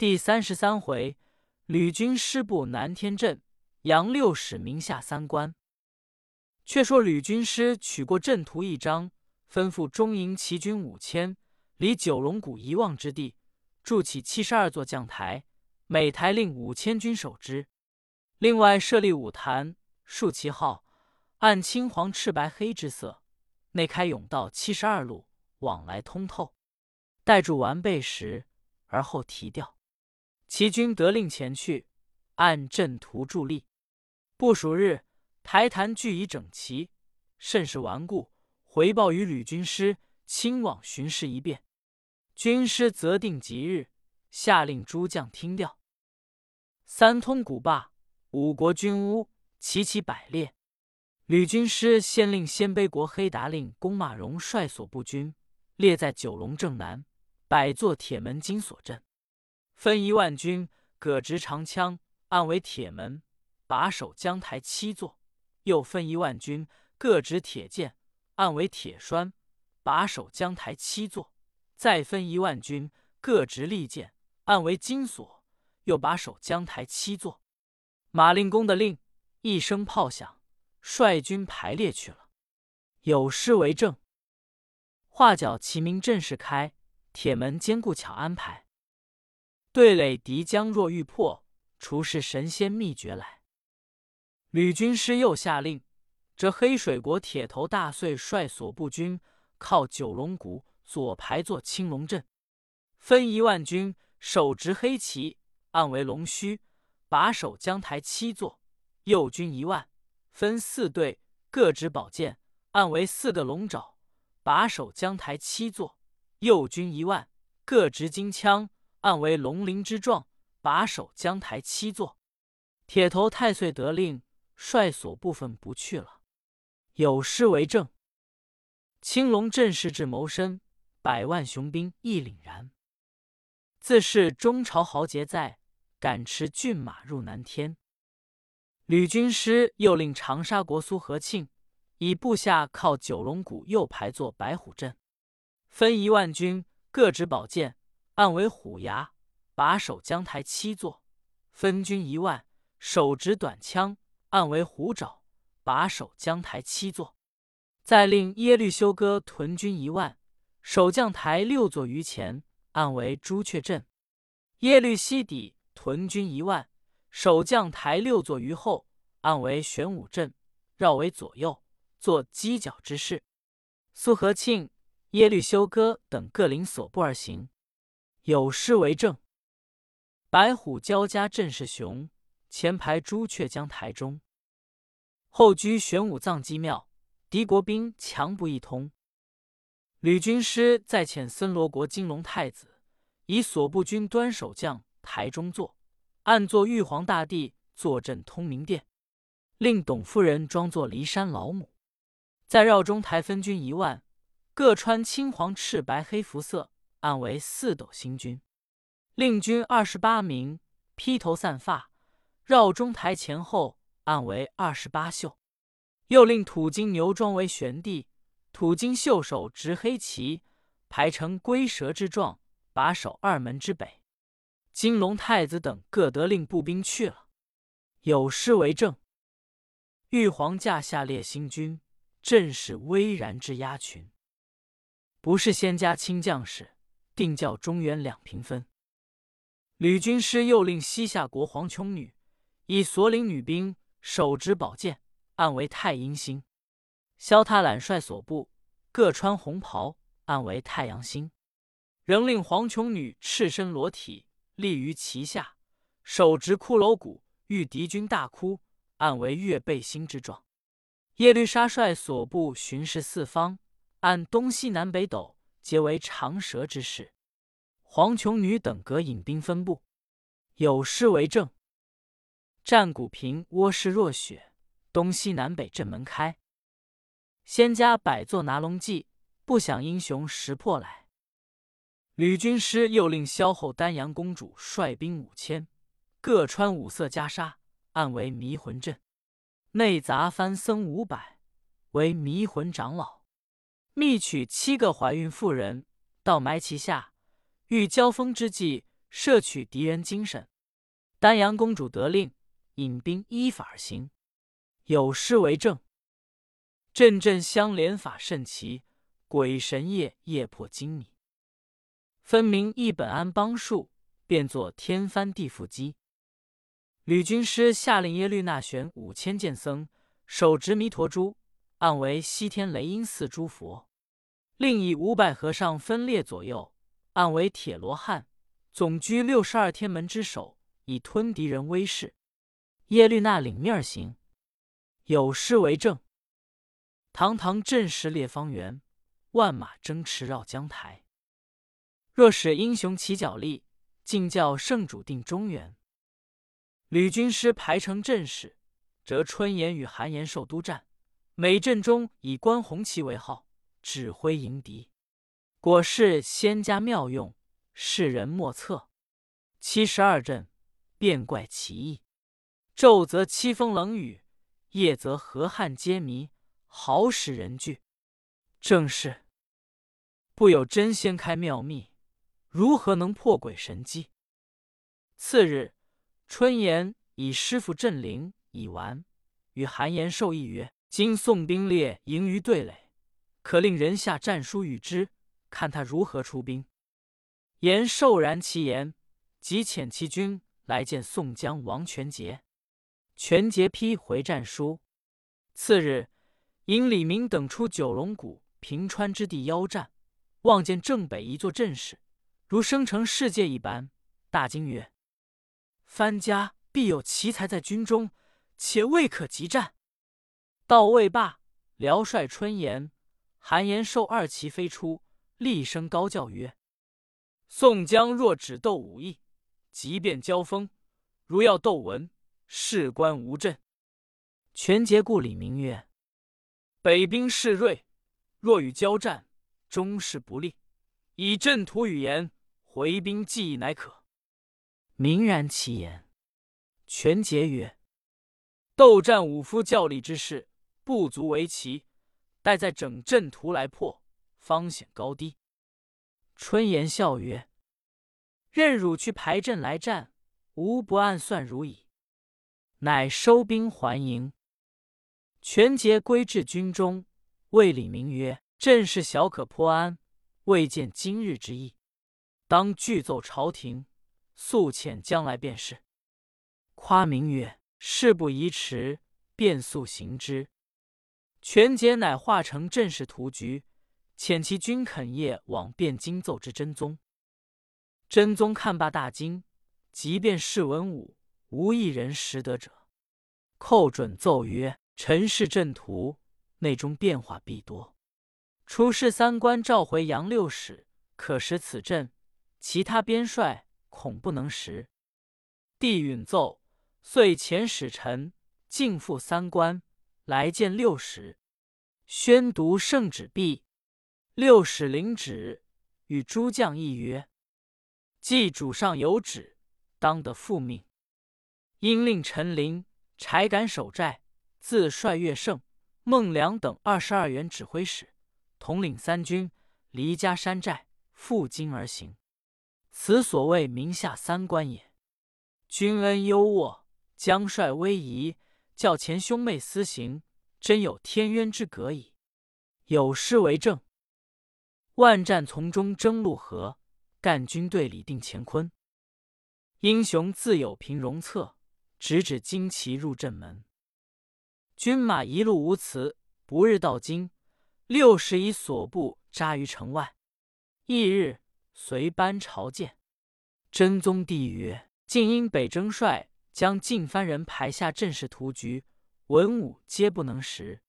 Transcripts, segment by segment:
第三十三回，吕军师部南天镇，杨六使名下三关。却说吕军师取过阵图一张，吩咐中营骑军五千，离九龙谷一望之地，筑起七十二座将台，每台令五千军守之。另外设立五坛，竖旗号，按青黄赤白黑之色，内开甬道七十二路，往来通透。待筑完备时，而后提调。齐军得令前去，按阵图伫立。不数日，台坛俱已整齐，甚是顽固。回报于吕军师，亲往巡视一遍。军师择定吉日，下令诸将听调。三通古坝，五国军屋，齐齐摆列。吕军师先令鲜卑国黑达令公马荣率所部军列在九龙正南，百座铁门金锁阵。分一万军，各执长枪，暗为铁门，把守江台七座；又分一万军，各执铁剑，暗为铁栓，把守江台七座；再分一万军，各执利剑，暗为金锁，又把守江台七座。马令公的令，一声炮响，率军排列去了。有诗为证：画角齐鸣阵势开，铁门坚固巧安排。对垒敌将若欲破，除是神仙秘诀来。吕军师又下令，这黑水国铁头大岁率所部军靠九龙谷左排坐青龙阵，分一万军手执黑旗，暗为龙须，把守江台七座；右军一万，分四队，各执宝剑，暗为四个龙爪，把守江台七座；右军一万，各执金枪。暗为龙鳞之状，把守江台七座。铁头太岁得令，率所部分不去了。有诗为证：青龙阵势至谋身，百万雄兵亦凛然。自是中朝豪杰在，敢持骏马入南天。吕军师又令长沙国苏和庆以部下靠九龙谷右排坐白虎阵，分一万军，各执宝剑。暗为虎牙，把守江台七座；分军一万，手执短枪，暗为虎爪，把守江台七座。再令耶律休哥屯军一万，守将台六座于前，暗为朱雀阵；耶律西底屯军一万，守将台六座于后，暗为玄武阵，绕为左右，做犄角之势。苏和庆、耶律休哥等各领所部而行。有诗为证：白虎交加阵势雄，前排朱雀将台中。后居玄武藏机庙，敌国兵强不一通。吕军师再遣森罗国金龙太子，以所部军端守将台中坐，暗坐玉皇大帝坐镇通明殿，令董夫人装作骊山老母，在绕中台分军一万，各穿青黄赤白黑服色。暗为四斗星君，令军二十八名，披头散发，绕中台前后，暗为二十八宿。又令土金牛装为玄帝，土金袖手执黑旗，排成龟蛇之状，把守二门之北。金龙太子等各得令步兵去了。有诗为证：玉皇驾下列星君，阵势巍然之压群。不是仙家亲将士。定教中原两平分。吕军师又令西夏国黄琼女以所领女兵手执宝剑，暗为太阴星；萧踏懒率所部各穿红袍，暗为太阳星。仍令黄琼女赤身裸体立于旗下，手执骷髅骨，遇敌军大哭，暗为月背星之状。耶律沙率所部巡视四方，按东西南北斗。皆为长蛇之势。黄琼女等各引兵分布，有诗为证：战鼓平，窝势若雪，东西南北阵门开。仙家百座拿龙骑，不想英雄识破来。吕军师又令萧后丹阳公主率兵五千，各穿五色袈裟，暗为迷魂阵；内杂番僧五百，为迷魂长老。密取七个怀孕妇人，到埋其下，遇交锋之际，摄取敌人精神。丹阳公主得令，引兵依法而行，有诗为证：“阵阵相连法甚奇，鬼神夜夜破金米。分明一本安邦术，变作天翻地覆机。”吕军师下令耶律那玄五千剑僧，手执弥陀珠，暗为西天雷音寺诸佛；另以五百和尚分列左右，暗为铁罗汉，总居六十二天门之首，以吞敌人威势。耶律那领命而行，有诗为证：“堂堂阵势列方圆，万马争驰绕江台。若使英雄起脚力，尽教圣主定中原。”吕军师排成阵势，折春言与韩延寿督战。每阵中以关红旗为号，指挥迎敌。果是仙家妙用，世人莫测。七十二阵，变怪奇异。昼则凄风冷雨，夜则河汉皆迷，好使人惧。正是不有真仙开妙秘，如何能破鬼神机？次日。春言以师傅镇灵已完，与韩延寿议曰：“今宋兵列营于对垒，可令人下战书与之，看他如何出兵。”延寿然其言，即遣其军来见宋江、王全杰。全杰批回战书。次日，引李明等出九龙谷平川之地邀战，望见正北一座阵势，如生成世界一般，大惊曰。藩家必有奇才在军中，且未可急战。到未罢，辽帅春言、韩延寿二骑飞出，厉声高叫曰：“宋江若只斗武艺，即便交锋；如要斗文，事关无阵。”全节故李明曰：“北兵势锐，若与交战，终是不利。以阵图语言，回兵计议乃可。”明然其言，全节曰：“斗战武夫较力之事，不足为奇。待在整阵图来破，方显高低。”春言笑曰：“任汝去排阵来战，吾不暗算如矣。”乃收兵还营。全节归至军中，谓李明曰：“阵势小可破安，未见今日之意，当具奏朝廷。”速遣将来便是。夸明曰：“事不宜迟，便速行之。”全节乃化成阵势图局，遣其军肯夜往汴京奏之真宗。真宗看罢大惊，即便是文武，无一人识得者。寇准奏曰：“臣是阵图，内中变化必多。出事三关召回杨六使，可识此阵。其他边帅。”恐不能识。帝允奏，遂遣使臣进赴三关，来见六使。宣读圣旨毕，六使领旨，与诸将议曰：“既主上有旨，当得复命。因令陈琳、柴敢守寨，自率岳胜、孟良等二十二员指挥使，统领三军，离家山寨，赴京而行。”此所谓名下三关也。君恩优渥，将帅威仪，教前兄妹私行，真有天渊之隔矣。有诗为证：万战丛中争陆河，干军队里定乾坤。英雄自有平戎策，直指旌旗入阵门。军马一路无辞，不日到京。六十以所部扎于城外。翌日。随班朝见，真宗帝曰：“晋因北征帅将晋藩人排下阵势图局，文武皆不能识。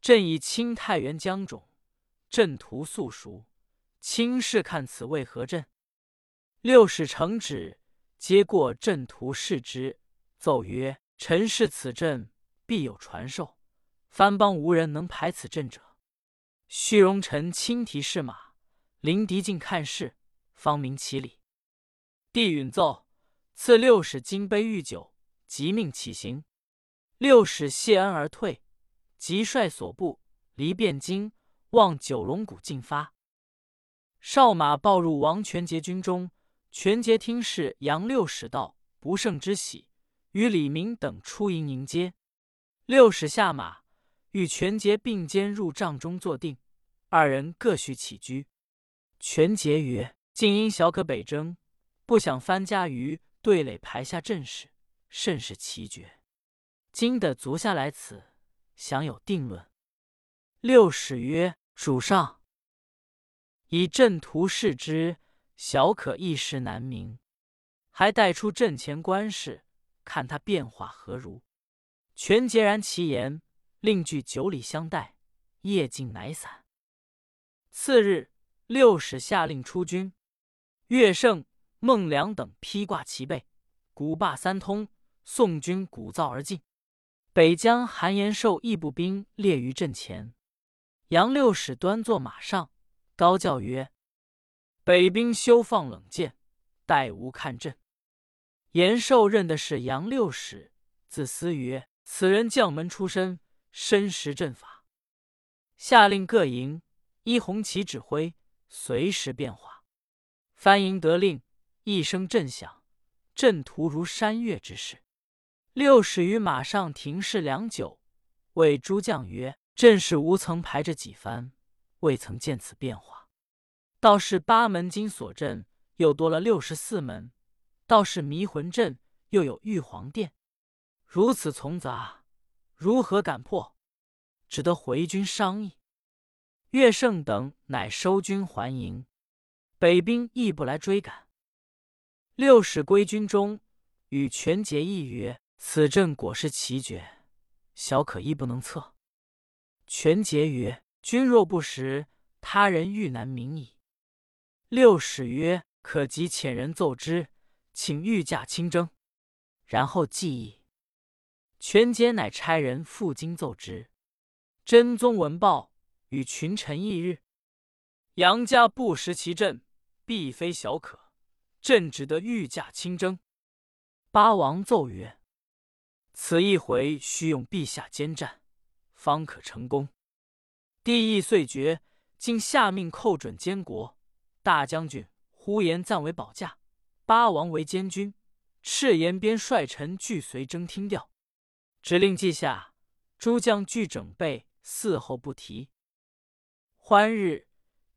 朕以清太原江种，阵图素熟，卿试看此为何阵？”六使承旨，接过阵图视之，奏曰：“臣视此阵必有传授，藩邦无人能排此阵者。”虚荣臣亲提士马，临敌近看事。方明其理。帝允奏，赐六使金杯御酒，即命起行。六使谢恩而退，即率所部离汴京，望九龙谷进发。少马报入王全杰军中，权节听是杨六使道不胜之喜，与李明等出营迎接。六使下马，与权节并肩入帐中坐定，二人各叙起居。权节曰：“竟因小可北征，不想番家于对垒排下阵势，甚是奇绝。今得足下来此，想有定论。”六使曰：“主上以阵图视之。”小可一时难明，还带出阵前观事，看他变化何如。全截然其言，另具九里相待，夜尽乃散。次日，六使下令出军，乐胜、孟良等披挂齐备，鼓罢三通，宋军鼓噪而进。北疆韩延寿义步兵列于阵前，杨六使端坐马上，高叫曰。北兵休放冷箭，待吾看阵。延寿认的是杨六使，自思曰：“此人将门出身，深识阵法。”下令各营依红旗指挥，随时变化。番营得令，一声震响，阵图如山岳之势。六使于马上停视良久，谓诸将曰：“阵势无曾排着几番，未曾见此变化。”道是八门金锁阵，又多了六十四门；道是迷魂阵，又有玉皇殿。如此从杂，如何敢破？只得回军商议。岳胜等乃收军还营，北兵亦不来追赶。六使归军中，与权节议曰：“此阵果是奇绝，小可亦不能测。”权节曰：“君若不识，他人欲难明矣。”六使曰：“可即遣人奏之，请御驾亲征。”然后记议。权节乃差人赴京奏之。真宗闻报，与群臣议日：“杨家不识其阵，必非小可。朕只得御驾亲征。”八王奏曰：“此一回需用陛下监战，方可成功。”帝意遂决，竟下命寇准监国。大将军呼延赞为保驾，八王为监军，赤延边率臣俱随征听调。指令记下，诸将俱整备，伺候不提。欢日，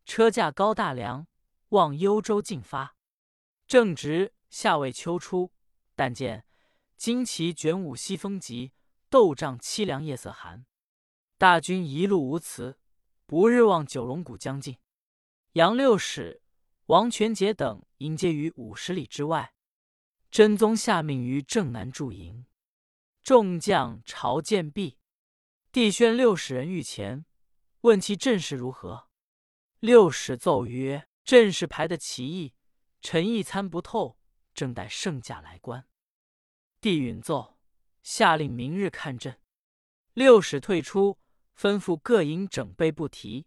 车驾高大梁，望幽州进发。正值夏未秋初，但见旌旗卷舞西风急，斗帐凄凉夜色寒。大军一路无辞，不日望九龙谷将近。杨六使。王权节等迎接于五十里之外，真宗下命于正南驻营，众将朝见毕。帝宣六使人御前，问其阵势如何。六使奏曰：“阵势排得奇异，臣亦参不透，正待圣驾来观。”帝允奏，下令明日看阵。六使退出，吩咐各营整备不提。